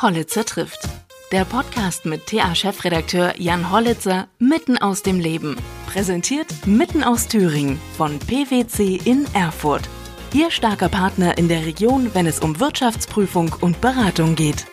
Hollitzer trifft. Der Podcast mit TA-Chefredakteur Jan Hollitzer mitten aus dem Leben. Präsentiert mitten aus Thüringen von PwC in Erfurt. Ihr starker Partner in der Region, wenn es um Wirtschaftsprüfung und Beratung geht.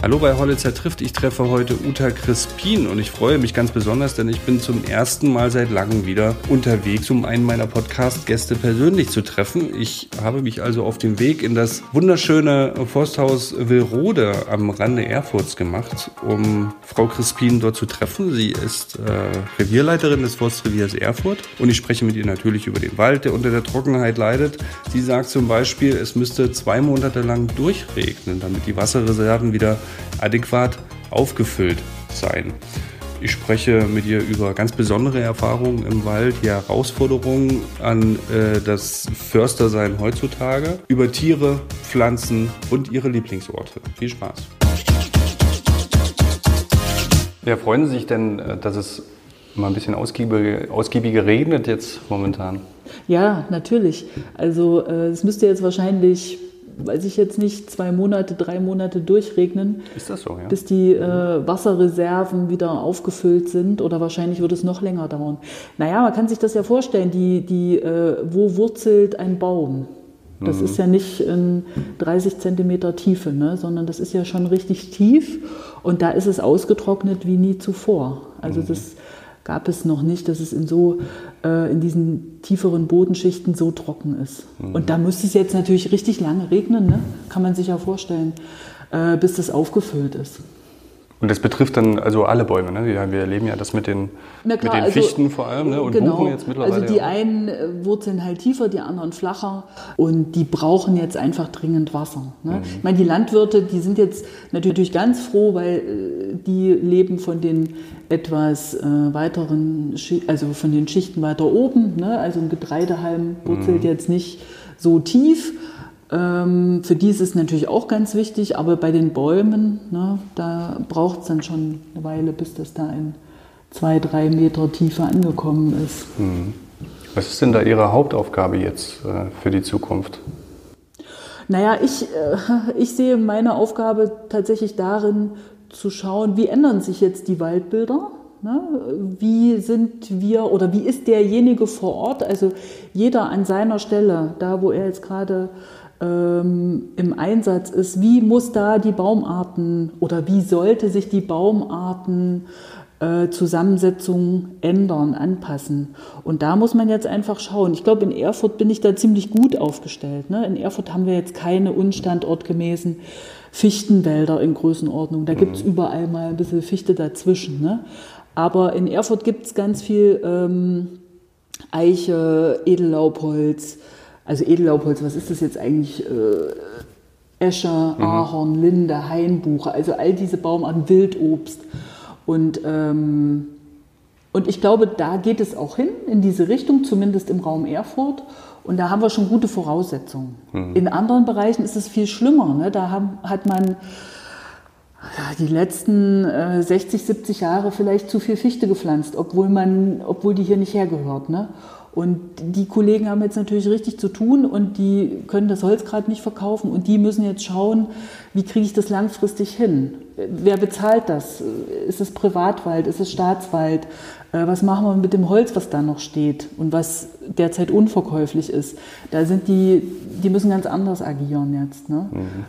Hallo bei Hollitzer trifft. Ich treffe heute Uta Crispin und ich freue mich ganz besonders, denn ich bin zum ersten Mal seit langem wieder unterwegs, um einen meiner Podcast-Gäste persönlich zu treffen. Ich habe mich also auf den Weg in das wunderschöne Forsthaus Wilrode am Rande Erfurts gemacht, um Frau Crispin dort zu treffen. Sie ist äh, Revierleiterin des Forstreviers Erfurt und ich spreche mit ihr natürlich über den Wald, der unter der Trockenheit leidet. Sie sagt zum Beispiel, es müsste zwei Monate lang durchregnen, damit die Wasserreserven wieder adäquat aufgefüllt sein. Ich spreche mit ihr über ganz besondere Erfahrungen im Wald, die Herausforderungen an äh, das Förstersein heutzutage, über Tiere, Pflanzen und ihre Lieblingsorte. Viel Spaß. Ja, freuen Sie sich denn, äh, dass es mal ein bisschen ausgiebiger, ausgiebiger regnet jetzt momentan? Ja, natürlich. Also äh, es müsste jetzt wahrscheinlich weiß ich jetzt nicht, zwei Monate, drei Monate durchregnen. Ist das so, ja? Bis die äh, Wasserreserven wieder aufgefüllt sind oder wahrscheinlich wird es noch länger dauern. Naja, man kann sich das ja vorstellen, die, die, äh, wo wurzelt ein Baum? Das mhm. ist ja nicht in 30 Zentimeter Tiefe, ne? sondern das ist ja schon richtig tief und da ist es ausgetrocknet wie nie zuvor. Also mhm. das gab es noch nicht, dass es in so äh, in diesen tieferen Bodenschichten so trocken ist. Mhm. Und da müsste es jetzt natürlich richtig lange regnen, ne? kann man sich ja vorstellen, äh, bis das aufgefüllt ist. Und das betrifft dann also alle Bäume, ne? Wir, wir erleben ja das mit den, klar, mit den also, Fichten vor allem ne? und genau. Buchen jetzt mittlerweile. Also die einen äh, wurzeln halt tiefer, die anderen flacher und die brauchen jetzt einfach dringend Wasser. Ne? Mhm. Ich meine, die Landwirte, die sind jetzt natürlich ganz froh, weil äh, die leben von den etwas äh, weiteren, also von den Schichten weiter oben. Ne? Also ein Getreidehalm wurzelt mhm. jetzt nicht so tief. Ähm, für die ist es natürlich auch ganz wichtig, aber bei den Bäumen, ne, da braucht es dann schon eine Weile, bis das da in zwei, drei Meter Tiefe angekommen ist. Mhm. Was ist denn da Ihre Hauptaufgabe jetzt äh, für die Zukunft? Naja, ich, äh, ich sehe meine Aufgabe tatsächlich darin, zu schauen, wie ändern sich jetzt die Waldbilder Ne? Wie sind wir oder wie ist derjenige vor Ort, also jeder an seiner Stelle, da wo er jetzt gerade ähm, im Einsatz ist, wie muss da die Baumarten oder wie sollte sich die Baumarten äh, Zusammensetzung ändern, anpassen. Und da muss man jetzt einfach schauen. Ich glaube, in Erfurt bin ich da ziemlich gut aufgestellt. Ne? In Erfurt haben wir jetzt keine unstandortgemäßen Fichtenwälder in Größenordnung. Da gibt es mhm. überall mal ein bisschen Fichte dazwischen. Ne? Aber in Erfurt gibt es ganz viel ähm, Eiche, Edellaubholz, also Edellaubholz, was ist das jetzt eigentlich? Äh, Esche, mhm. Ahorn, Linde, Hainbuche, also all diese Baumarten, Wildobst. Und, ähm, und ich glaube, da geht es auch hin, in diese Richtung, zumindest im Raum Erfurt. Und da haben wir schon gute Voraussetzungen. Mhm. In anderen Bereichen ist es viel schlimmer. Ne? Da haben, hat man die letzten äh, 60, 70 Jahre vielleicht zu viel Fichte gepflanzt, obwohl, man, obwohl die hier nicht hergehört. Ne? Und die Kollegen haben jetzt natürlich richtig zu tun und die können das Holz gerade nicht verkaufen und die müssen jetzt schauen, wie kriege ich das langfristig hin? Wer bezahlt das? Ist es Privatwald? Ist es Staatswald? Äh, was machen wir mit dem Holz, was da noch steht und was derzeit unverkäuflich ist? Da sind die, die müssen ganz anders agieren jetzt. Ne? Mhm.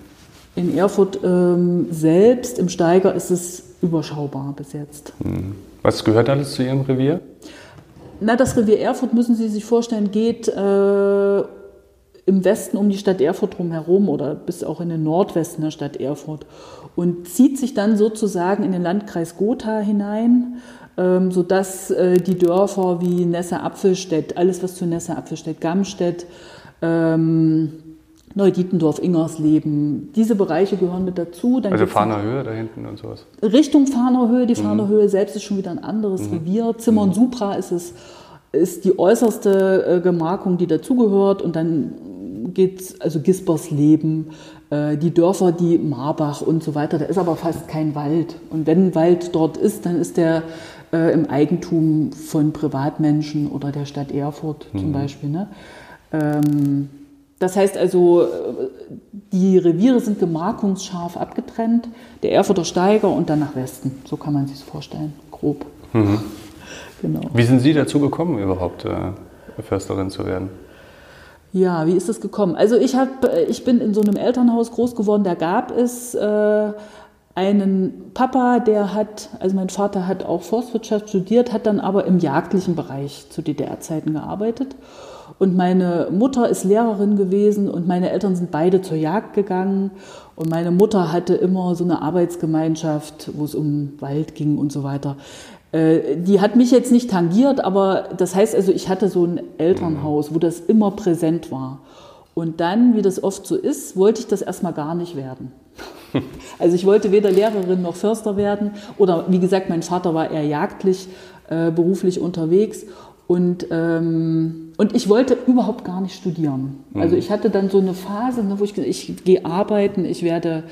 In Erfurt ähm, selbst, im Steiger, ist es überschaubar bis jetzt. Mhm. Was gehört alles zu Ihrem Revier? Na, das Revier Erfurt, müssen Sie sich vorstellen, geht äh, im Westen um die Stadt Erfurt drumherum oder bis auch in den Nordwesten der Stadt Erfurt und zieht sich dann sozusagen in den Landkreis Gotha hinein, ähm, sodass äh, die Dörfer wie Nesse-Apfelstedt, alles was zu Nesse-Apfelstedt, Gamstedt, ähm, Neudietendorf, Ingersleben. Diese Bereiche gehören mit dazu. Dann also Fahner Höhe da hinten und sowas? Richtung Fahner Höhe. Die mhm. Höhe selbst ist schon wieder ein anderes mhm. Revier. Zimmern mhm. Supra ist es ist die äußerste äh, Gemarkung, die dazugehört. Und dann geht es, also Gispersleben, äh, die Dörfer, die Marbach und so weiter. Da ist aber fast kein Wald. Und wenn Wald dort ist, dann ist der äh, im Eigentum von Privatmenschen oder der Stadt Erfurt zum mhm. Beispiel. Ne? Ähm, das heißt also, die Reviere sind gemarkungsscharf abgetrennt, der Erfurter Steiger und dann nach Westen. So kann man sich das vorstellen, grob. Mhm. Genau. Wie sind Sie dazu gekommen, überhaupt äh, Försterin zu werden? Ja, wie ist es gekommen? Also ich, hab, ich bin in so einem Elternhaus groß geworden, da gab es äh, einen Papa, der hat, also mein Vater hat auch Forstwirtschaft studiert, hat dann aber im jagdlichen Bereich zu DDR-Zeiten gearbeitet. Und meine Mutter ist Lehrerin gewesen und meine Eltern sind beide zur Jagd gegangen. Und meine Mutter hatte immer so eine Arbeitsgemeinschaft, wo es um Wald ging und so weiter. Äh, die hat mich jetzt nicht tangiert, aber das heißt also, ich hatte so ein Elternhaus, wo das immer präsent war. Und dann, wie das oft so ist, wollte ich das erstmal gar nicht werden. Also ich wollte weder Lehrerin noch Förster werden. Oder wie gesagt, mein Vater war eher jagdlich, äh, beruflich unterwegs. Und, ähm, und ich wollte überhaupt gar nicht studieren. Mhm. Also ich hatte dann so eine Phase, ne, wo ich ich gehe arbeiten, ich werde,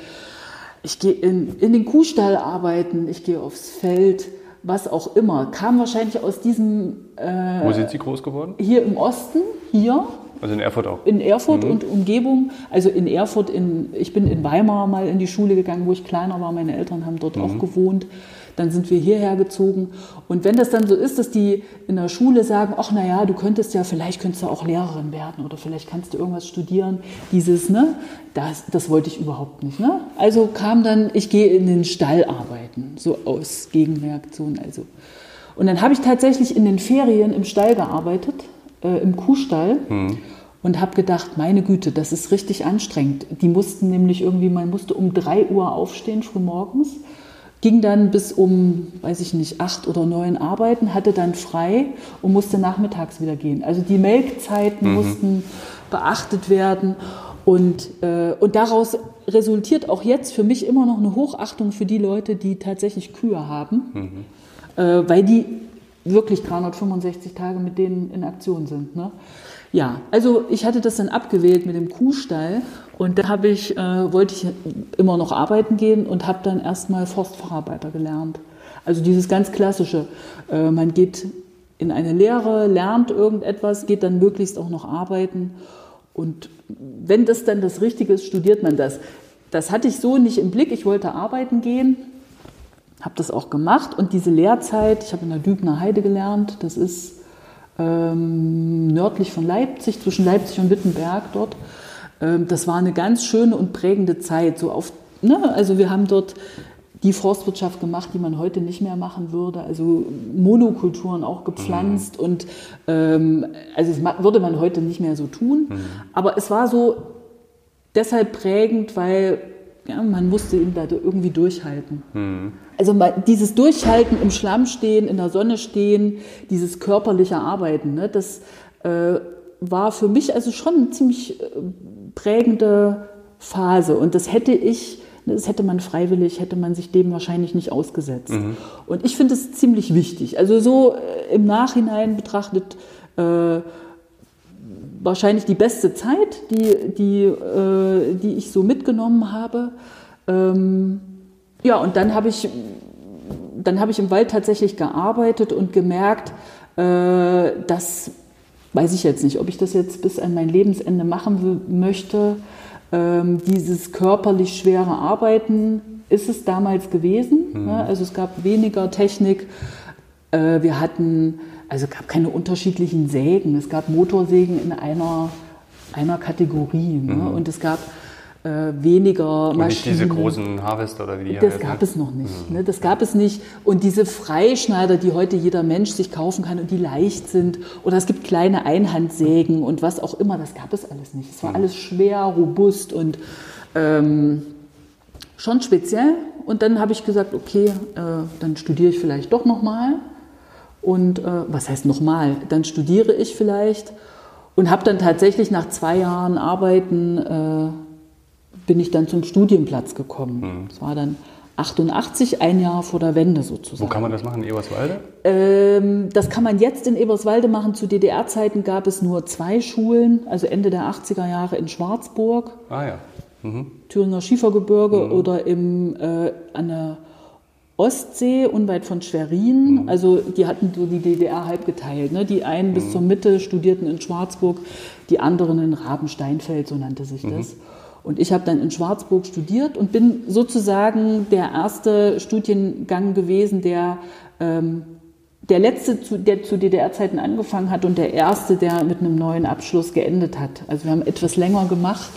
ich gehe in, in den Kuhstall arbeiten, ich gehe aufs Feld was auch immer, kam wahrscheinlich aus diesem. Äh, Wo sind Sie groß geworden? Hier im Osten, hier. Also in Erfurt auch? In Erfurt mhm. und Umgebung. Also in Erfurt, in, ich bin in Weimar mal in die Schule gegangen, wo ich kleiner war. Meine Eltern haben dort mhm. auch gewohnt. Dann sind wir hierher gezogen. Und wenn das dann so ist, dass die in der Schule sagen, ach naja, du könntest ja, vielleicht könntest du auch Lehrerin werden oder vielleicht kannst du irgendwas studieren, dieses, ne, das, das wollte ich überhaupt nicht. Ne? Also kam dann, ich gehe in den Stall arbeiten, so aus Gegenreaktion. Also. Und dann habe ich tatsächlich in den Ferien im Stall gearbeitet, äh, im Kuhstall. Mhm und habe gedacht, meine Güte, das ist richtig anstrengend. Die mussten nämlich irgendwie, man musste um 3 Uhr aufstehen, früh morgens, ging dann bis um, weiß ich nicht, acht oder neun arbeiten, hatte dann frei und musste nachmittags wieder gehen. Also die Melkzeiten mhm. mussten beachtet werden. Und, äh, und daraus resultiert auch jetzt für mich immer noch eine Hochachtung für die Leute, die tatsächlich Kühe haben, mhm. äh, weil die wirklich 365 Tage mit denen in Aktion sind. Ne? Ja, also ich hatte das dann abgewählt mit dem Kuhstall und da habe ich, äh, wollte ich immer noch arbeiten gehen und habe dann erstmal Forstfacharbeiter gelernt. Also dieses ganz klassische, äh, man geht in eine Lehre, lernt irgendetwas, geht dann möglichst auch noch arbeiten und wenn das dann das Richtige ist, studiert man das. Das hatte ich so nicht im Blick. Ich wollte arbeiten gehen, habe das auch gemacht und diese Lehrzeit, ich habe in der Dübner Heide gelernt, das ist ähm, nördlich von Leipzig, zwischen Leipzig und Wittenberg dort. Ähm, das war eine ganz schöne und prägende Zeit. So auf, ne? Also wir haben dort die Forstwirtschaft gemacht, die man heute nicht mehr machen würde. Also Monokulturen auch gepflanzt mhm. und ähm, also das würde man heute nicht mehr so tun. Mhm. Aber es war so deshalb prägend, weil ja, man musste ihn da irgendwie durchhalten. Mhm. Also dieses Durchhalten im Schlamm stehen, in der Sonne stehen, dieses körperliche Arbeiten, ne, das äh, war für mich also schon eine ziemlich äh, prägende Phase. Und das hätte ich, das hätte man freiwillig, hätte man sich dem wahrscheinlich nicht ausgesetzt. Mhm. Und ich finde es ziemlich wichtig. Also so äh, im Nachhinein betrachtet, äh, wahrscheinlich die beste Zeit, die, die, äh, die ich so mitgenommen habe. Ähm, ja, und dann habe ich, dann habe ich im Wald tatsächlich gearbeitet und gemerkt, äh, dass, weiß ich jetzt nicht, ob ich das jetzt bis an mein Lebensende machen möchte, ähm, dieses körperlich schwere Arbeiten ist es damals gewesen. Mhm. Ne? Also es gab weniger Technik. Äh, wir hatten, also es gab keine unterschiedlichen Sägen. Es gab Motorsägen in einer, einer Kategorie. Ne? Mhm. Und es gab äh, weniger Und Nicht diese großen Harvester oder wie die Das gab es noch nicht. Mhm. Ne? Das gab es nicht. Und diese Freischneider, die heute jeder Mensch sich kaufen kann und die leicht sind. Oder es gibt kleine Einhandsägen und was auch immer. Das gab es alles nicht. Es war mhm. alles schwer, robust und ähm, schon speziell. Und dann habe ich gesagt, okay, äh, dann studiere ich vielleicht doch nochmal. Und äh, was heißt nochmal? Dann studiere ich vielleicht und habe dann tatsächlich nach zwei Jahren Arbeiten äh, bin ich dann zum Studienplatz gekommen. Mhm. Das war dann 88, ein Jahr vor der Wende sozusagen. Wo kann man das machen, in Eberswalde? Ähm, das kann man jetzt in Eberswalde machen. Zu DDR-Zeiten gab es nur zwei Schulen, also Ende der 80er Jahre in Schwarzburg, ah, ja. mhm. Thüringer Schiefergebirge mhm. oder im, äh, an der Ostsee, unweit von Schwerin. Mhm. Also die hatten so die DDR halb geteilt. Ne? Die einen mhm. bis zur Mitte studierten in Schwarzburg, die anderen in Rabensteinfeld, so nannte sich mhm. das. Und ich habe dann in Schwarzburg studiert und bin sozusagen der erste Studiengang gewesen, der ähm, der letzte, der zu DDR-Zeiten angefangen hat und der erste, der mit einem neuen Abschluss geendet hat. Also wir haben etwas länger gemacht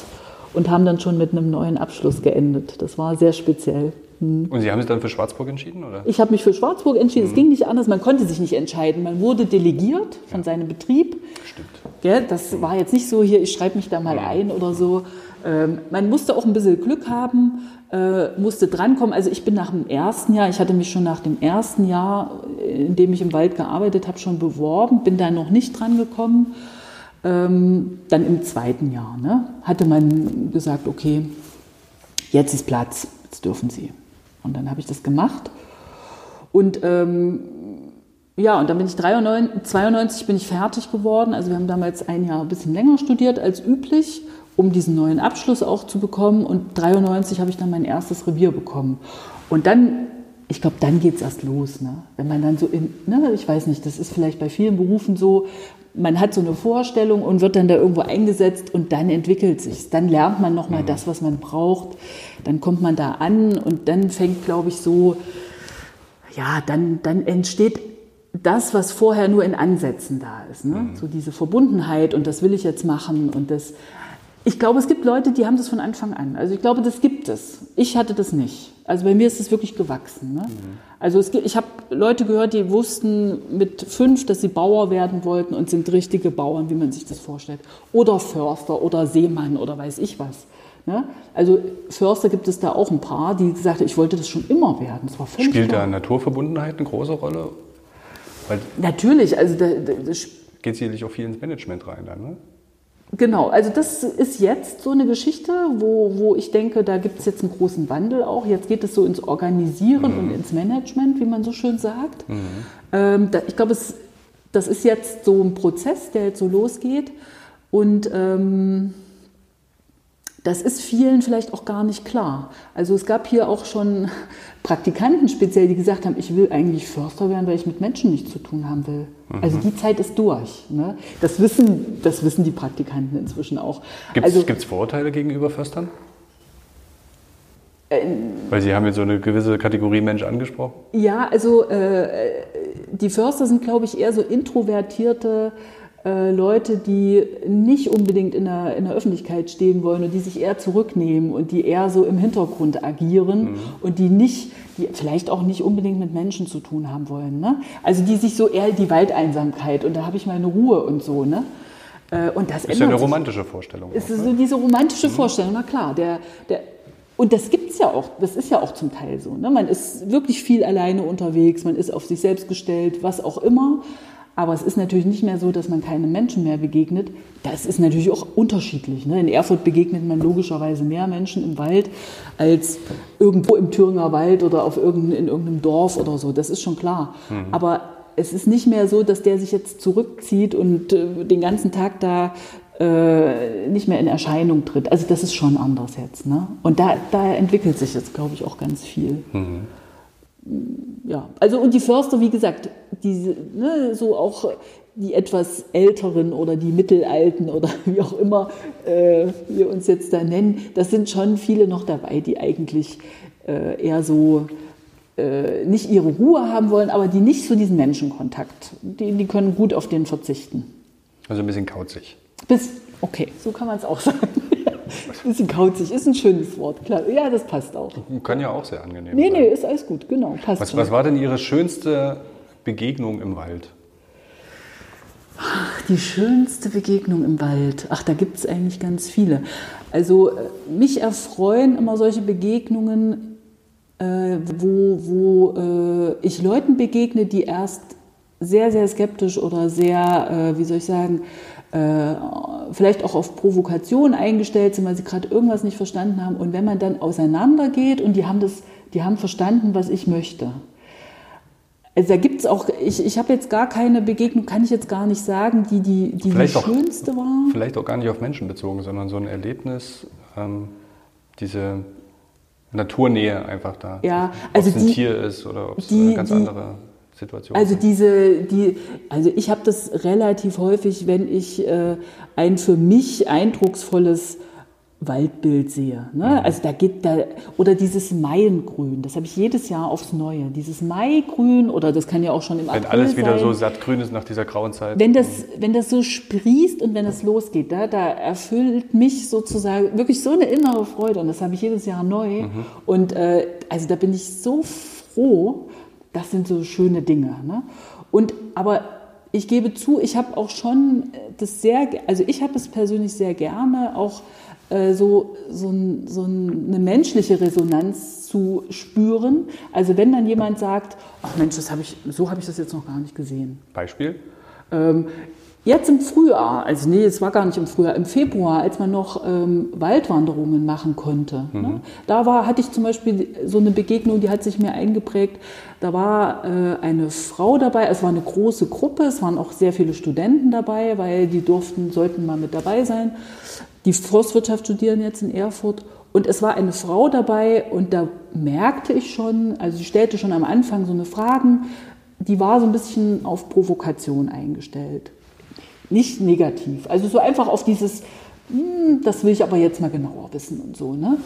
und haben dann schon mit einem neuen Abschluss geendet. Das war sehr speziell. Hm. Und Sie haben sich dann für Schwarzburg entschieden? Oder? Ich habe mich für Schwarzburg entschieden. Mhm. Es ging nicht anders. Man konnte sich nicht entscheiden. Man wurde delegiert von ja. seinem Betrieb. Stimmt. Ja, das war jetzt nicht so hier, ich schreibe mich da mal ein oder so. Ähm, man musste auch ein bisschen Glück haben, äh, musste drankommen. Also ich bin nach dem ersten Jahr, ich hatte mich schon nach dem ersten Jahr, in dem ich im Wald gearbeitet habe, schon beworben, bin da noch nicht drangekommen. Ähm, dann im zweiten Jahr ne, hatte man gesagt, okay, jetzt ist Platz, jetzt dürfen Sie. Und dann habe ich das gemacht. Und ähm, ja, und dann bin ich 93, 92 bin ich fertig geworden. Also wir haben damals ein Jahr ein bisschen länger studiert als üblich, um diesen neuen Abschluss auch zu bekommen. Und 93 habe ich dann mein erstes Revier bekommen. Und dann, ich glaube, dann geht es erst los. Ne? Wenn man dann so in, ne, ich weiß nicht, das ist vielleicht bei vielen Berufen so, man hat so eine Vorstellung und wird dann da irgendwo eingesetzt und dann entwickelt sich Dann lernt man nochmal mhm. das, was man braucht. Dann kommt man da an und dann fängt, glaube ich, so, ja, dann, dann entsteht das, was vorher nur in Ansätzen da ist. Ne? Mhm. So diese Verbundenheit und das will ich jetzt machen und das. Ich glaube, es gibt Leute, die haben das von Anfang an. Also ich glaube, das gibt es. Ich hatte das nicht. Also bei mir ist es wirklich gewachsen. Ne? Mhm. Also es ich habe Leute gehört, die wussten mit fünf, dass sie Bauer werden wollten und sind richtige Bauern, wie man sich das vorstellt. Oder Förster oder Seemann oder weiß ich was. Ne? Also Förster gibt es da auch ein paar, die gesagt haben, ich wollte das schon immer werden. Das war Spielt klar. da Naturverbundenheit eine große Rolle? Weil Natürlich. Also da, da, geht sicherlich auch viel ins Management rein dann, ne? Genau, also das ist jetzt so eine Geschichte, wo, wo ich denke, da gibt es jetzt einen großen Wandel auch. Jetzt geht es so ins Organisieren mhm. und ins Management, wie man so schön sagt. Mhm. Ähm, da, ich glaube, das ist jetzt so ein Prozess, der jetzt so losgeht. Und ähm, das ist vielen vielleicht auch gar nicht klar. Also es gab hier auch schon Praktikanten speziell, die gesagt haben, ich will eigentlich Förster werden, weil ich mit Menschen nichts zu tun haben will. Mhm. Also die Zeit ist durch. Ne? Das, wissen, das wissen die Praktikanten inzwischen auch. Gibt es also, Vorurteile gegenüber Förstern? Äh, weil Sie haben jetzt so eine gewisse Kategorie Mensch angesprochen. Ja, also äh, die Förster sind, glaube ich, eher so introvertierte äh, Leute, die nicht unbedingt in der, in der Öffentlichkeit stehen wollen und die sich eher zurücknehmen und die eher so im Hintergrund agieren mhm. und die nicht, die vielleicht auch nicht unbedingt mit Menschen zu tun haben wollen. Ne? Also die sich so eher die Waldeinsamkeit und da habe ich meine Ruhe und so. Ne? Äh, und das ist ja eine romantische Vorstellung. Es ist so diese romantische mhm. Vorstellung, na klar. Der, der, und das gibt es ja auch, das ist ja auch zum Teil so. Ne? Man ist wirklich viel alleine unterwegs, man ist auf sich selbst gestellt, was auch immer. Aber es ist natürlich nicht mehr so, dass man keinem Menschen mehr begegnet. Das ist natürlich auch unterschiedlich. Ne? In Erfurt begegnet man logischerweise mehr Menschen im Wald als irgendwo im Thüringer Wald oder auf irgendein, in irgendeinem Dorf oder so. Das ist schon klar. Mhm. Aber es ist nicht mehr so, dass der sich jetzt zurückzieht und äh, den ganzen Tag da äh, nicht mehr in Erscheinung tritt. Also das ist schon anders jetzt. Ne? Und da, da entwickelt sich jetzt, glaube ich, auch ganz viel. Mhm ja, also und die Förster, wie gesagt, diese, ne, so auch die etwas älteren oder die mittelalten oder wie auch immer äh, wir uns jetzt da nennen, das sind schon viele noch dabei, die eigentlich äh, eher so äh, nicht ihre Ruhe haben wollen, aber die nicht so diesen Menschenkontakt, die, die können gut auf den verzichten. Also ein bisschen kauzig. Bis, okay, so kann man es auch sagen. Ein bisschen kauzig ist ein schönes Wort, klar. Ja, das passt auch. Kann ja auch sehr angenehm nee, sein. Nee, nee, ist alles gut, genau. Passt was, was war denn Ihre schönste Begegnung im Wald? Ach, die schönste Begegnung im Wald. Ach, da gibt es eigentlich ganz viele. Also äh, mich erfreuen immer solche Begegnungen, äh, wo, wo äh, ich Leuten begegne, die erst sehr, sehr skeptisch oder sehr, äh, wie soll ich sagen, äh, vielleicht auch auf Provokation eingestellt sind, weil sie gerade irgendwas nicht verstanden haben. Und wenn man dann auseinandergeht und die haben das, die haben verstanden, was ich möchte. Also da gibt es auch, ich, ich habe jetzt gar keine Begegnung, kann ich jetzt gar nicht sagen, die die, die, die schönste auch, war. Vielleicht auch gar nicht auf Menschen bezogen, sondern so ein Erlebnis, ähm, diese Naturnähe einfach da. Ja, also ob es ein die, Tier ist oder ob es eine ganz die- andere Situation Also diese, die, also ich habe das relativ häufig, wenn ich äh, ein für mich eindrucksvolles Waldbild sehe. Ne? Also da geht da oder dieses Maiengrün, das habe ich jedes Jahr aufs Neue. Dieses Maigrün oder das kann ja auch schon im Wenn April alles wieder sein. so sattgrün ist nach dieser grauen Zeit. Wenn das, wenn das so sprießt und wenn das losgeht, da, da erfüllt mich sozusagen wirklich so eine innere Freude und das habe ich jedes Jahr neu. Und äh, also da bin ich so froh, das sind so schöne Dinge. Ne? Und aber ich gebe zu, ich habe auch schon das sehr, also ich habe es persönlich sehr gerne, auch äh, so, so, ein, so ein- eine menschliche Resonanz zu spüren. Also wenn dann jemand sagt, ach Mensch, das habe ich, so habe ich das jetzt noch gar nicht gesehen. Beispiel? Ähm, jetzt im Frühjahr, also nee, es war gar nicht im Frühjahr, im Februar, als man noch ähm, Waldwanderungen machen konnte, ne? da war, hatte ich zum Beispiel so eine Begegnung, die hat sich mir eingeprägt. Da war äh, eine Frau dabei, es war eine große Gruppe, es waren auch sehr viele Studenten dabei, weil die durften, sollten mal mit dabei sein. Die Forstwirtschaft studieren jetzt in Erfurt. Und es war eine Frau dabei und da merkte ich schon, also sie stellte schon am Anfang so eine Fragen, die war so ein bisschen auf Provokation eingestellt. Nicht negativ, also so einfach auf dieses, "Hm, das will ich aber jetzt mal genauer wissen und so. Ne?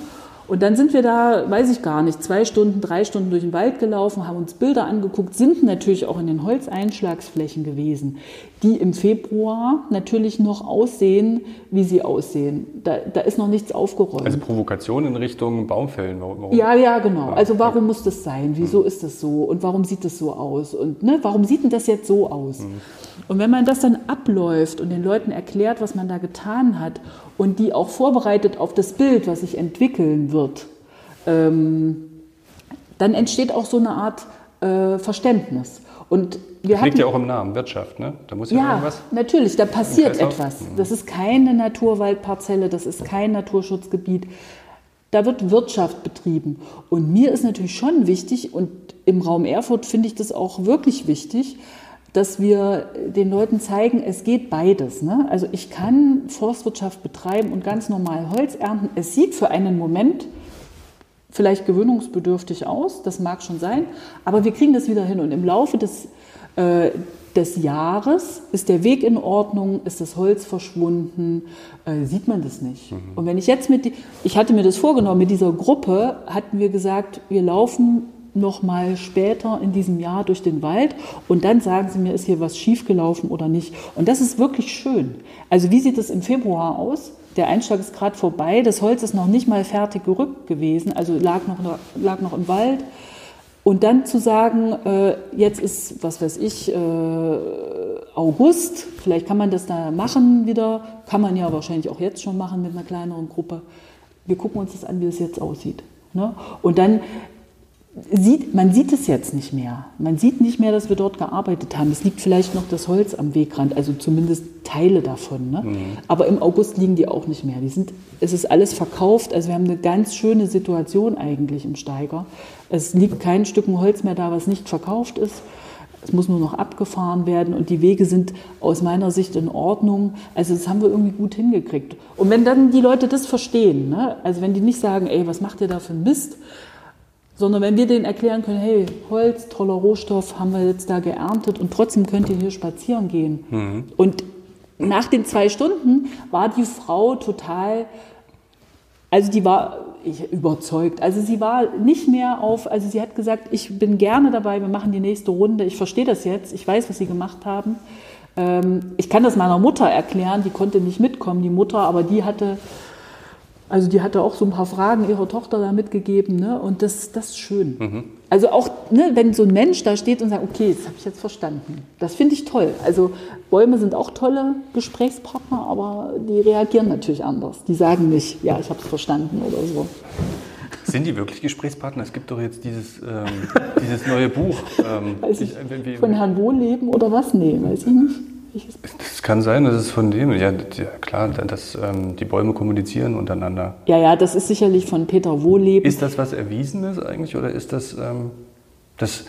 Und dann sind wir da, weiß ich gar nicht, zwei Stunden, drei Stunden durch den Wald gelaufen, haben uns Bilder angeguckt, sind natürlich auch in den Holzeinschlagsflächen gewesen, die im Februar natürlich noch aussehen, wie sie aussehen. Da, da ist noch nichts aufgeräumt. Also Provokation in Richtung Baumfällen. Warum? Ja, ja, genau. Also warum muss das sein? Wieso ist das so? Und warum sieht das so aus? Und ne, warum sieht denn das jetzt so aus? Und wenn man das dann abläuft und den Leuten erklärt, was man da getan hat und die auch vorbereitet auf das Bild, was sich entwickeln wird, ähm, dann entsteht auch so eine Art äh, Verständnis. Und wir Liegt hatten, ja auch im Namen, Wirtschaft, ne? Da muss ja, ja, irgendwas. natürlich, da passiert etwas. Das ist keine Naturwaldparzelle, das ist kein Naturschutzgebiet. Da wird Wirtschaft betrieben. Und mir ist natürlich schon wichtig, und im Raum Erfurt finde ich das auch wirklich wichtig, dass wir den Leuten zeigen, es geht beides. Ne? Also ich kann Forstwirtschaft betreiben und ganz normal Holz ernten. Es sieht für einen Moment vielleicht gewöhnungsbedürftig aus, das mag schon sein, aber wir kriegen das wieder hin und im Laufe des, äh, des Jahres ist der Weg in Ordnung, ist das Holz verschwunden, äh, sieht man das nicht. Und wenn ich jetzt mit, die, ich hatte mir das vorgenommen, mit dieser Gruppe hatten wir gesagt, wir laufen noch mal später in diesem Jahr durch den Wald und dann sagen sie mir, ist hier was schiefgelaufen oder nicht. Und das ist wirklich schön. Also wie sieht es im Februar aus? Der Einschlag ist gerade vorbei, das Holz ist noch nicht mal fertig gerückt gewesen, also lag noch, lag noch im Wald. Und dann zu sagen, äh, jetzt ist, was weiß ich, äh, August, vielleicht kann man das da machen wieder, kann man ja wahrscheinlich auch jetzt schon machen mit einer kleineren Gruppe. Wir gucken uns das an, wie es jetzt aussieht. Ne? Und dann sieht, man sieht es jetzt nicht mehr. Man sieht nicht mehr, dass wir dort gearbeitet haben. Es liegt vielleicht noch das Holz am Wegrand, also zumindest Teile davon. Ne? Aber im August liegen die auch nicht mehr. Die sind, es ist alles verkauft. Also wir haben eine ganz schöne Situation eigentlich im Steiger. Es liegt kein Stück Holz mehr da, was nicht verkauft ist. Es muss nur noch abgefahren werden und die Wege sind aus meiner Sicht in Ordnung. Also das haben wir irgendwie gut hingekriegt. Und wenn dann die Leute das verstehen, ne? also wenn die nicht sagen, ey, was macht ihr da für ein Mist, sondern wenn wir denen erklären können, hey, Holz, toller Rohstoff, haben wir jetzt da geerntet und trotzdem könnt ihr hier spazieren gehen. Und nach den zwei Stunden war die Frau total, also die war ich, überzeugt. Also sie war nicht mehr auf, also sie hat gesagt, ich bin gerne dabei, wir machen die nächste Runde, ich verstehe das jetzt, ich weiß, was sie gemacht haben. Ähm, ich kann das meiner Mutter erklären, die konnte nicht mitkommen, die Mutter, aber die hatte also die hatte auch so ein paar Fragen ihrer Tochter da mitgegeben, ne? Und das, das ist schön. Also auch, ne, wenn so ein Mensch da steht und sagt, okay, das habe ich jetzt verstanden. Das finde ich toll. Also Bäume sind auch tolle Gesprächspartner, aber die reagieren natürlich anders. Die sagen nicht, ja, ich habe es verstanden oder so. Sind die wirklich Gesprächspartner? Es gibt doch jetzt dieses, ähm, dieses neue Buch. Ähm, ich, wie- wie- von Herrn Wohleben oder was? Nee, weiß ich nicht. Welches? das kann sein, dass es von dem, ja, klar, dass ähm, die Bäume kommunizieren untereinander. Ja, ja, das ist sicherlich von Peter Wohleben. Ist das was Erwiesenes eigentlich oder ist das, ähm, das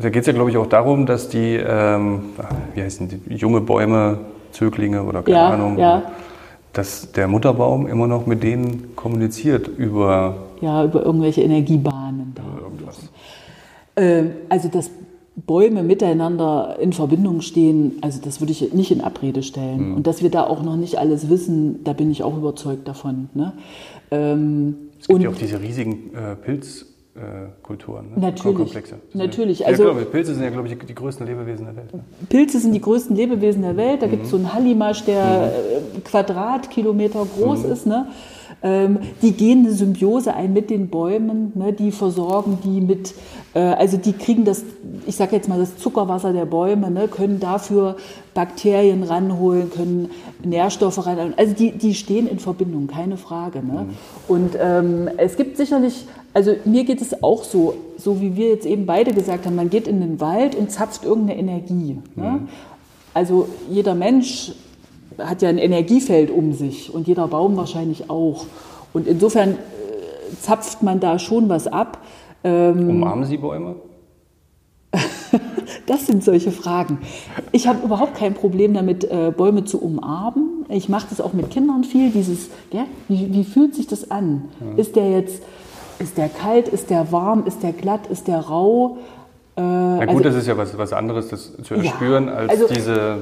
da geht es ja glaube ich auch darum, dass die, ähm, wie heißen die, junge Bäume, Zöglinge oder keine Ja, Ahnung, ja. dass der Mutterbaum immer noch mit denen kommuniziert über. Ja, über irgendwelche Energiebahnen. Da. Irgendwas. Ähm, also, dass Bäume miteinander in Verbindung stehen, also das würde ich nicht in Abrede stellen. Mhm. Und dass wir da auch noch nicht alles wissen, da bin ich auch überzeugt davon. Ne? Ähm, es gibt ja auch diese riesigen äh, Pilz. Kulturen, ne? Natürlich. Komplexe. Natürlich. Also, ja, glaube, Pilze sind ja, glaube ich, die größten Lebewesen der Welt. Ne? Pilze sind die größten Lebewesen der Welt. Da mhm. gibt es so einen Hallimasch, der mhm. Äh, Quadratkilometer groß mhm. ist. Ne? Ähm, die gehen eine Symbiose ein mit den Bäumen, ne? die versorgen die mit, also die kriegen das, ich sage jetzt mal das Zuckerwasser der Bäume, ne? können dafür Bakterien ranholen, können Nährstoffe ranholen. Also die, die stehen in Verbindung, keine Frage. Ne? Mhm. Und ähm, es gibt sicherlich, also mir geht es auch so, so wie wir jetzt eben beide gesagt haben, man geht in den Wald und zapft irgendeine Energie. Ne? Mhm. Also jeder Mensch hat ja ein Energiefeld um sich und jeder Baum wahrscheinlich auch. Und insofern äh, zapft man da schon was ab. Ähm, Umarmen Sie Bäume? das sind solche Fragen. Ich habe überhaupt kein Problem damit, äh, Bäume zu umarmen. Ich mache das auch mit Kindern viel. Dieses, ja, wie, wie, fühlt sich das an? Ja. Ist der jetzt, ist der kalt, ist der warm, ist der glatt, ist der rau? Äh, Na gut, also, das ist ja was, was anderes, das zu erspüren, ja, als also, diese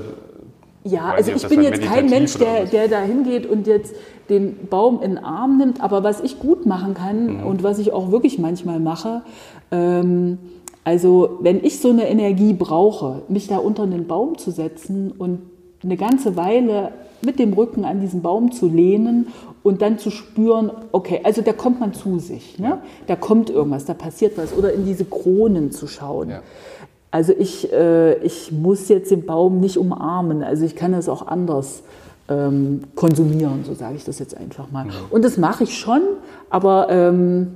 ja, also ich bin jetzt kein Mensch, der, der da hingeht und jetzt den Baum in den Arm nimmt, aber was ich gut machen kann mhm. und was ich auch wirklich manchmal mache, ähm, also wenn ich so eine Energie brauche, mich da unter einen Baum zu setzen und eine ganze Weile mit dem Rücken an diesen Baum zu lehnen und dann zu spüren, okay, also da kommt man zu sich, ne? da kommt irgendwas, da passiert was oder in diese Kronen zu schauen. Ja. Also ich, äh, ich muss jetzt den Baum nicht umarmen. Also ich kann das auch anders ähm, konsumieren, so sage ich das jetzt einfach mal. Mhm. Und das mache ich schon, aber ähm,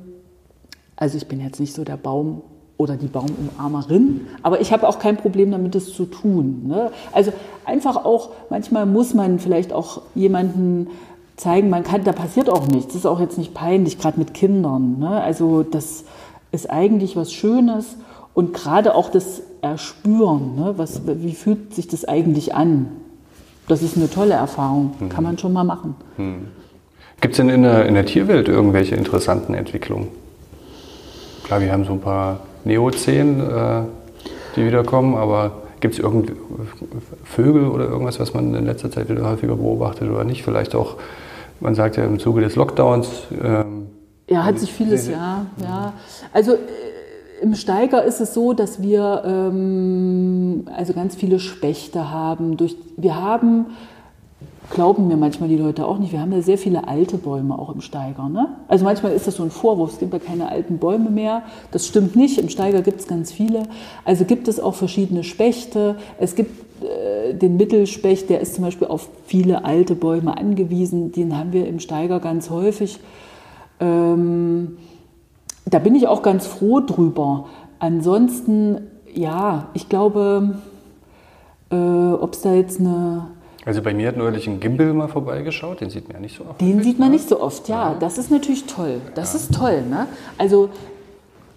also ich bin jetzt nicht so der Baum oder die Baumumarmerin, aber ich habe auch kein Problem damit, das zu tun. Ne? Also einfach auch, manchmal muss man vielleicht auch jemanden zeigen, man kann, da passiert auch nichts. Das ist auch jetzt nicht peinlich, gerade mit Kindern. Ne? Also das ist eigentlich was Schönes und gerade auch das Erspüren, ne? Was, wie fühlt sich das eigentlich an? Das ist eine tolle Erfahrung, mhm. kann man schon mal machen. Mhm. Gibt es denn in der, in der Tierwelt irgendwelche interessanten Entwicklungen? Klar, wir haben so ein paar Neozähen, äh, die wiederkommen, aber gibt es irgend Vögel oder irgendwas, was man in letzter Zeit wieder häufiger beobachtet oder nicht? Vielleicht auch, man sagt ja im Zuge des Lockdowns. Ähm, ja, hat sich vieles, ja, ja. Also im Steiger ist es so, dass wir ähm, also ganz viele Spechte haben. Durch, wir haben, glauben mir manchmal die Leute auch nicht, wir haben ja sehr viele alte Bäume auch im Steiger. Ne? Also manchmal ist das so ein Vorwurf, es gibt ja keine alten Bäume mehr. Das stimmt nicht, im Steiger gibt es ganz viele. Also gibt es auch verschiedene Spechte. Es gibt äh, den Mittelspecht, der ist zum Beispiel auf viele alte Bäume angewiesen. Den haben wir im Steiger ganz häufig. Ähm, da bin ich auch ganz froh drüber. Ansonsten, ja, ich glaube, äh, ob es da jetzt eine. Also bei mir hat neulich ein Gimbal mal vorbeigeschaut, den sieht man ja nicht so oft. Den sieht man nicht so oft, ja. ja. Das ist natürlich toll. Das ja. ist toll. Ne? Also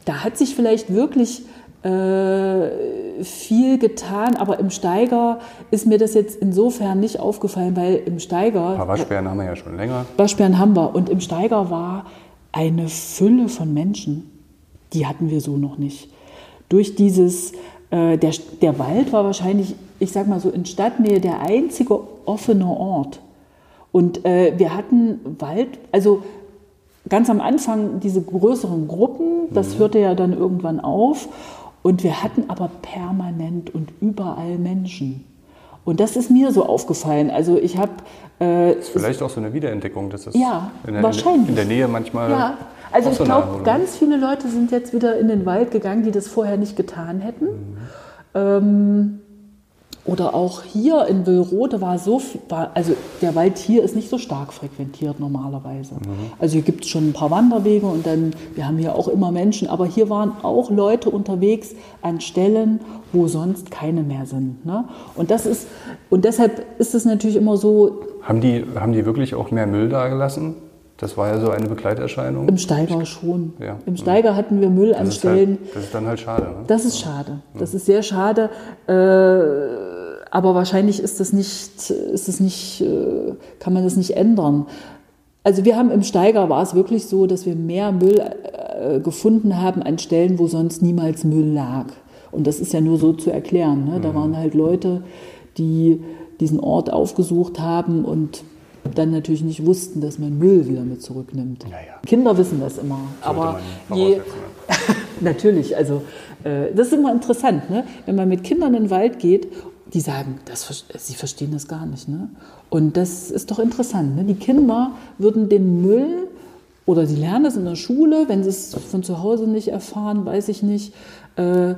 da hat sich vielleicht wirklich äh, viel getan, aber im Steiger ist mir das jetzt insofern nicht aufgefallen, weil im Steiger. Ein paar Waschbären haben wir ja schon länger. Waschbären haben wir. Und im Steiger war eine Fülle von Menschen, die hatten wir so noch nicht. Durch dieses, äh, der, der Wald war wahrscheinlich, ich sag mal so in Stadtnähe, der einzige offene Ort. Und äh, wir hatten Wald, also ganz am Anfang diese größeren Gruppen, das mhm. hörte ja dann irgendwann auf. Und wir hatten aber permanent und überall Menschen. Und das ist mir so aufgefallen. Also ich habe. Äh, ist vielleicht auch so eine Wiederentdeckung, dass es ja, in, der, wahrscheinlich. in der Nähe manchmal. Ja, also ich glaube, ganz viele Leute sind jetzt wieder in den Wald gegangen, die das vorher nicht getan hätten. Mhm. Ähm, oder auch hier in Willrode war so viel, war, also der Wald hier ist nicht so stark frequentiert normalerweise. Mhm. Also hier gibt es schon ein paar Wanderwege und dann, wir haben hier auch immer Menschen, aber hier waren auch Leute unterwegs an Stellen, wo sonst keine mehr sind. Ne? Und das ist, und deshalb ist es natürlich immer so. Haben die, haben die wirklich auch mehr Müll da gelassen? Das war ja so eine Begleiterscheinung. Im Steiger schon. Ja. Im Steiger hatten wir Müll das an Stellen. Halt, das ist dann halt schade. Ne? Das ist schade. Das ist sehr schade. Äh, aber wahrscheinlich ist das nicht, ist das nicht, äh, kann man das nicht ändern. Also wir haben im Steiger war es wirklich so, dass wir mehr Müll äh, gefunden haben an Stellen, wo sonst niemals Müll lag. Und das ist ja nur so zu erklären. Ne? Da Mhm. waren halt Leute, die diesen Ort aufgesucht haben und dann natürlich nicht wussten, dass man Müll wieder mit zurücknimmt. Ja, ja. Kinder wissen das immer. Sollte aber je, natürlich, also äh, das ist immer interessant, ne? wenn man mit Kindern in den Wald geht, die sagen, das, sie verstehen das gar nicht. Ne? Und das ist doch interessant. Ne? Die Kinder würden den Müll oder sie lernen es in der Schule, wenn sie es von zu Hause nicht erfahren, weiß ich nicht, äh,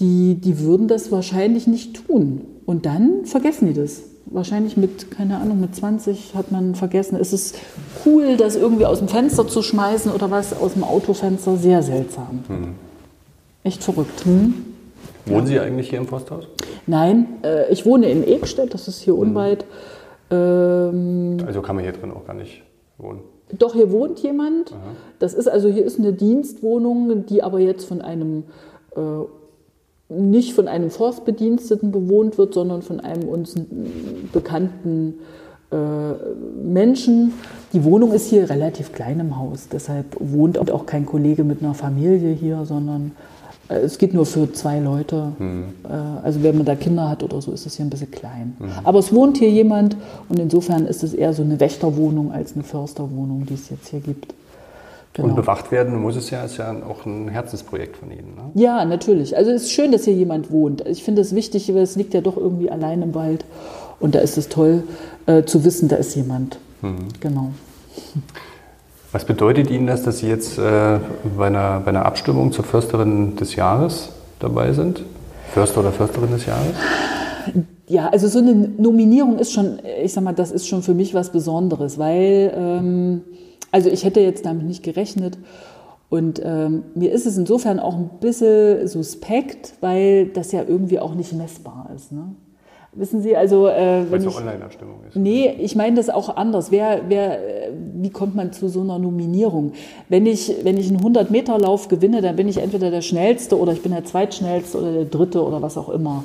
die, die würden das wahrscheinlich nicht tun. Und dann vergessen die das. Wahrscheinlich mit, keine Ahnung, mit 20 hat man vergessen. Es ist cool, das irgendwie aus dem Fenster zu schmeißen oder was aus dem Autofenster. Sehr seltsam. Echt verrückt. Hm? Wohnen Sie eigentlich hier im Forsthaus? Nein, äh, ich wohne in Ekstedt, das ist hier unweit. Ähm, Also kann man hier drin auch gar nicht wohnen. Doch, hier wohnt jemand. Das ist also, hier ist eine Dienstwohnung, die aber jetzt von einem, äh, nicht von einem Forstbediensteten bewohnt wird, sondern von einem uns bekannten äh, Menschen. Die Wohnung ist hier relativ klein im Haus, deshalb wohnt auch kein Kollege mit einer Familie hier, sondern es geht nur für zwei Leute. Äh, Also wenn man da Kinder hat oder so, ist es hier ein bisschen klein. Aber es wohnt hier jemand und insofern ist es eher so eine Wächterwohnung als eine Försterwohnung, die es jetzt hier gibt. Und Genau. bewacht werden muss es ja, ist ja auch ein Herzensprojekt von Ihnen. Ne? Ja, natürlich. Also es ist schön, dass hier jemand wohnt. Ich finde es wichtig, weil es liegt ja doch irgendwie allein im Wald. Und da ist es toll äh, zu wissen, da ist jemand. Genau. Was bedeutet Ihnen das, dass Sie jetzt äh, bei, einer, bei einer Abstimmung zur Försterin des Jahres dabei sind? Förster oder Försterin des Jahres? Ja, also so eine Nominierung ist schon, ich sag mal, das ist schon für mich was Besonderes, weil, ähm, also ich hätte jetzt damit nicht gerechnet und ähm, mir ist es insofern auch ein bisschen suspekt, weil das ja irgendwie auch nicht messbar ist. Ne? Wissen Sie, also äh, Weil wenn es eine Online-Abstimmung ist. Nee, ich meine das auch anders. Wer, wer, wie kommt man zu so einer Nominierung? Wenn ich, wenn ich einen 100-Meter-Lauf gewinne, dann bin ich entweder der Schnellste oder ich bin der Zweitschnellste oder der Dritte oder was auch immer.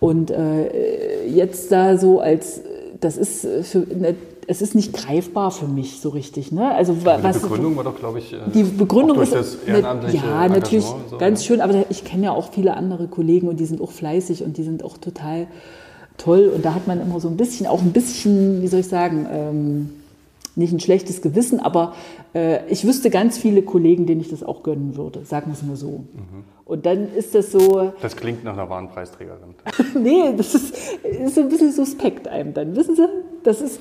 Und äh, jetzt da so als, das ist für, ne, es ist nicht greifbar für mich so richtig. Ne? Also Die was, Begründung war doch, glaube ich, äh, die Begründung durch ist das ehrenamtliche ja natürlich Engagement und so, ganz ne? schön, aber ich kenne ja auch viele andere Kollegen und die sind auch fleißig und die sind auch total toll und da hat man immer so ein bisschen, auch ein bisschen, wie soll ich sagen, ähm, nicht ein schlechtes Gewissen, aber äh, ich wüsste ganz viele Kollegen, denen ich das auch gönnen würde, sagen wir es mal so. Mhm. Und dann ist das so, Das klingt nach einer wahren Preisträgerin. nee, das ist, ist so ein bisschen suspekt einem dann, wissen Sie? Das ist,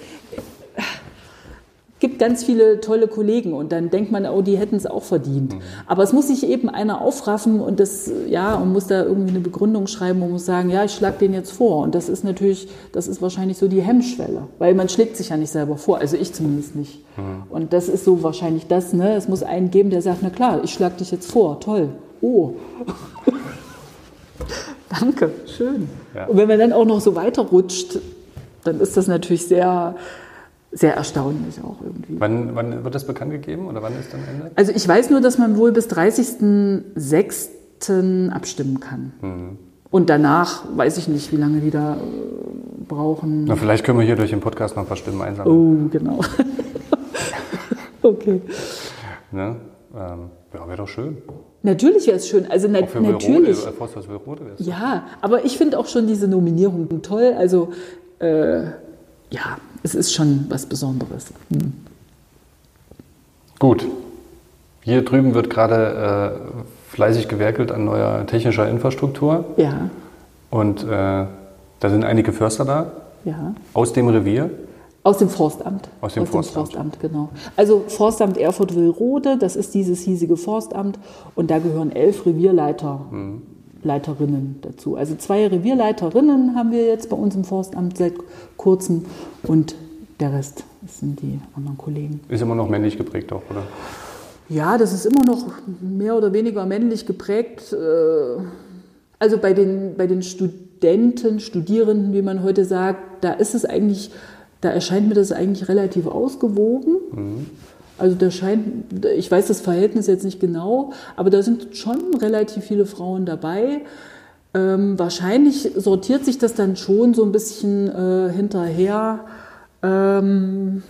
gibt ganz viele tolle Kollegen und dann denkt man, oh, die hätten es auch verdient. Aber es muss sich eben einer aufraffen und das, ja, und muss da irgendwie eine Begründung schreiben und muss sagen, ja, ich schlage den jetzt vor. Und das ist natürlich, das ist wahrscheinlich so die Hemmschwelle, weil man schlägt sich ja nicht selber vor, also ich zumindest nicht. Und das ist so wahrscheinlich das, ne? Es muss einen geben, der sagt, na klar, ich schlage dich jetzt vor, toll. Oh. Danke, schön. Ja. Und wenn man dann auch noch so weiterrutscht, dann ist das natürlich sehr, sehr erstaunlich auch irgendwie. Wann, wann wird das bekannt gegeben oder wann ist dann Ende? Also ich weiß nur, dass man wohl bis 30.06. abstimmen kann. Mhm. Und danach weiß ich nicht, wie lange die da äh, brauchen. Na, vielleicht können wir hier durch den Podcast noch ein paar Stimmen einsammeln. Oh, genau. okay. Ne? Ähm, ja, wäre doch schön. Natürlich wäre es schön. Also na, Auch für Wilrode, natürlich. äh, Forsthaus Wilrode wäre es. Ja, aber ich finde auch schon diese Nominierung toll. Also äh, ja, es ist schon was Besonderes. Hm. Gut. Hier drüben wird gerade äh, fleißig gewerkelt an neuer technischer Infrastruktur. Ja, Und äh, da sind einige Förster da ja. aus dem Revier. Aus dem Forstamt. Aus dem Forstamt. genau. Also Forstamt Erfurt-Willrode, das ist dieses hiesige Forstamt und da gehören elf Revierleiter, Mhm. Leiterinnen dazu. Also zwei Revierleiterinnen haben wir jetzt bei uns im Forstamt seit kurzem und der Rest sind die anderen Kollegen. Ist immer noch männlich geprägt auch, oder? Ja, das ist immer noch mehr oder weniger männlich geprägt. äh, Also bei den, bei den Studenten, Studierenden, wie man heute sagt, da ist es eigentlich, da erscheint mir das eigentlich relativ ausgewogen. Also da scheint, ich weiß das Verhältnis jetzt nicht genau, aber da sind schon relativ viele Frauen dabei. Ähm, wahrscheinlich sortiert sich das dann schon so ein bisschen äh, hinterher, ähm,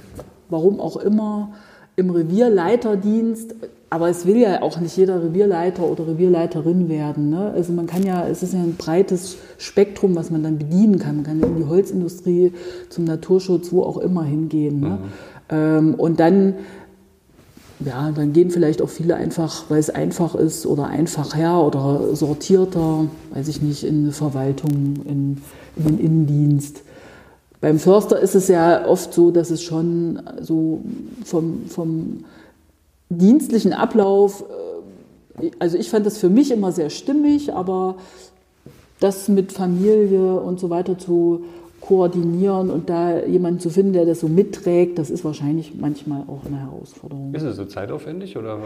warum auch immer, im Revierleiterdienst. Aber es will ja auch nicht jeder Revierleiter oder Revierleiterin werden. Ne? Also man kann ja, es ist ja ein breites Spektrum, was man dann bedienen kann. Man kann in die Holzindustrie, zum Naturschutz, wo auch immer hingehen. Ne? Mhm. Ähm, und dann ja, dann gehen vielleicht auch viele einfach, weil es einfach ist oder einfacher oder sortierter, weiß ich nicht, in eine Verwaltung, in, in den Innendienst. Beim Förster ist es ja oft so, dass es schon so vom, vom dienstlichen Ablauf, äh, also ich fand das für mich immer sehr stimmig, aber das mit Familie und so weiter zu koordinieren und da jemanden zu finden, der das so mitträgt, das ist wahrscheinlich manchmal auch eine Herausforderung. Ist es so zeitaufwendig oder?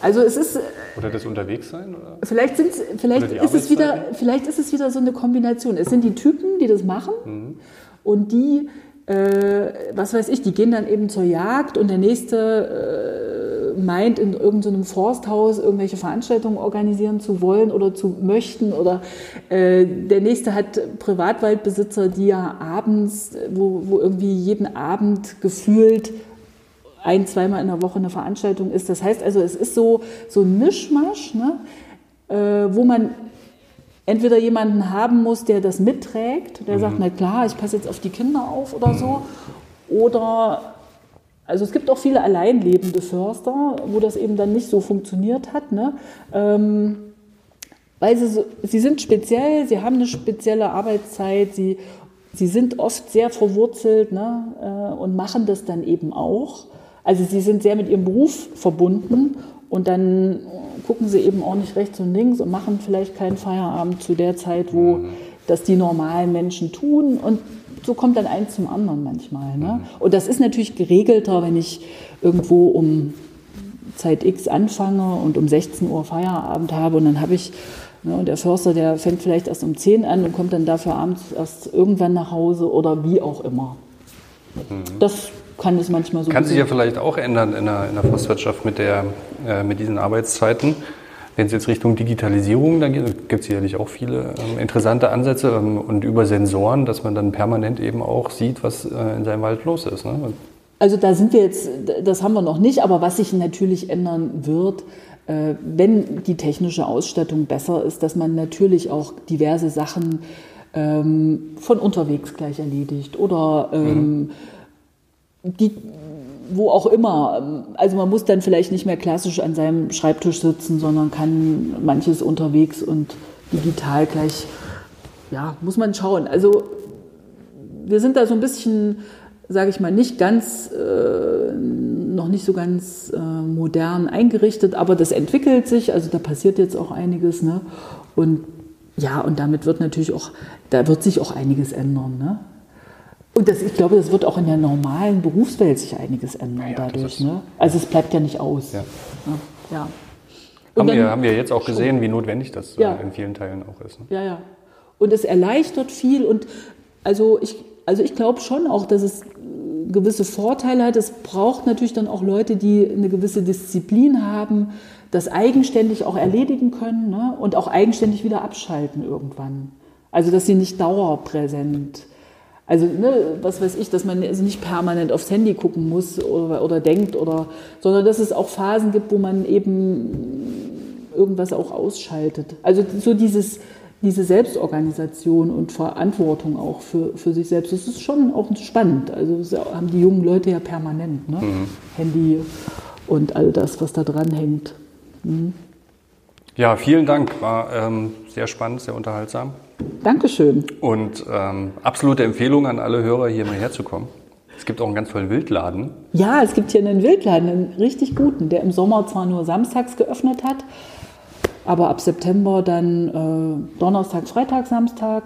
Also es ist. Oder das Unterwegssein? Oder? Vielleicht, sind's, vielleicht, ist es wieder, vielleicht ist es wieder so eine Kombination. Es sind die Typen, die das machen mhm. und die, äh, was weiß ich, die gehen dann eben zur Jagd und der nächste. Äh, meint, in irgendeinem Forsthaus irgendwelche Veranstaltungen organisieren zu wollen oder zu möchten. Oder äh, der nächste hat Privatwaldbesitzer, die ja abends, wo, wo irgendwie jeden Abend gefühlt ein, zweimal in der Woche eine Veranstaltung ist. Das heißt also, es ist so, so ein Mischmasch, ne, äh, wo man entweder jemanden haben muss, der das mitträgt, der mhm. sagt, na klar, ich passe jetzt auf die Kinder auf oder so, oder also es gibt auch viele alleinlebende Förster, wo das eben dann nicht so funktioniert hat. Ne? Ähm, weil sie, so, sie sind speziell, sie haben eine spezielle Arbeitszeit, sie, sie sind oft sehr verwurzelt ne? Äh, und machen das dann eben auch. Also sie sind sehr mit ihrem Beruf verbunden und dann gucken sie eben auch nicht rechts und links und machen vielleicht keinen Feierabend zu der Zeit, wo mhm. das die normalen Menschen tun. Und so kommt dann eins zum anderen manchmal. Ne? Mhm. Und das ist natürlich geregelter, wenn ich irgendwo um Zeit X anfange und um 16 Uhr Feierabend habe und dann habe ich, ne, und der Förster, der fängt vielleicht erst um 10 an und kommt dann dafür abends erst irgendwann nach Hause oder wie auch immer. Mhm. Das kann es manchmal so Kann sich ja vielleicht auch ändern in der, in der Forstwirtschaft mit, der, äh, mit diesen Arbeitszeiten. Wenn es jetzt Richtung Digitalisierung, dann gibt es sicherlich auch viele ähm, interessante Ansätze ähm, und über Sensoren, dass man dann permanent eben auch sieht, was äh, in seinem Wald los ist. Ne? Also da sind wir jetzt, das haben wir noch nicht, aber was sich natürlich ändern wird, äh, wenn die technische Ausstattung besser ist, dass man natürlich auch diverse Sachen ähm, von unterwegs gleich erledigt oder ähm, mhm. die wo auch immer. Also man muss dann vielleicht nicht mehr klassisch an seinem Schreibtisch sitzen, sondern kann manches unterwegs und digital gleich, ja, muss man schauen. Also wir sind da so ein bisschen, sage ich mal, nicht ganz, äh, noch nicht so ganz äh, modern eingerichtet, aber das entwickelt sich, also da passiert jetzt auch einiges, ne? Und ja, und damit wird natürlich auch, da wird sich auch einiges ändern, ne? Und das, ich glaube, das wird auch in der normalen Berufswelt sich einiges ändern ja, dadurch. Ne? Also es bleibt ja nicht aus. Ja. ja. Haben, dann, wir, haben wir jetzt auch gesehen, wie notwendig das äh, ja. in vielen Teilen auch ist. Ne? Ja, ja. Und es erleichtert viel. Und also ich, also ich glaube schon auch, dass es gewisse Vorteile hat. Es braucht natürlich dann auch Leute, die eine gewisse Disziplin haben, das eigenständig auch erledigen können ne? und auch eigenständig wieder abschalten irgendwann. Also dass sie nicht dauerpräsent sind also, ne, was weiß ich, dass man also nicht permanent aufs Handy gucken muss oder, oder denkt, oder, sondern dass es auch Phasen gibt, wo man eben irgendwas auch ausschaltet. Also so dieses, diese Selbstorganisation und Verantwortung auch für, für sich selbst, das ist schon auch spannend. Also das haben die jungen Leute ja permanent. Ne? Mhm. Handy und all das, was da dran hängt. Mhm. Ja, vielen Dank. War ähm, sehr spannend, sehr unterhaltsam. Dankeschön. Und ähm, absolute Empfehlung an alle Hörer, hier mal herzukommen. Es gibt auch einen ganz tollen Wildladen. Ja, es gibt hier einen Wildladen, einen richtig guten, der im Sommer zwar nur samstags geöffnet hat, aber ab September dann äh, Donnerstag, Freitag, Samstag,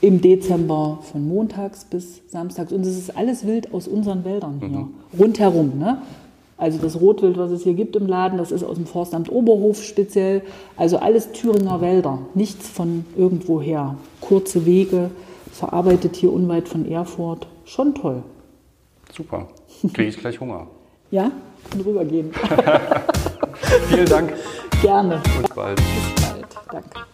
im Dezember von montags bis samstags. Und es ist alles wild aus unseren Wäldern hier, mhm. rundherum. Ne? Also das Rotwild, was es hier gibt im Laden, das ist aus dem Forstamt Oberhof speziell. Also alles Thüringer Wälder, nichts von irgendwoher. Kurze Wege, verarbeitet hier unweit von Erfurt. Schon toll. Super. Kriege ich gleich Hunger. ja, kann rübergehen. Vielen Dank. Gerne. Und bald. Bis bald. Danke.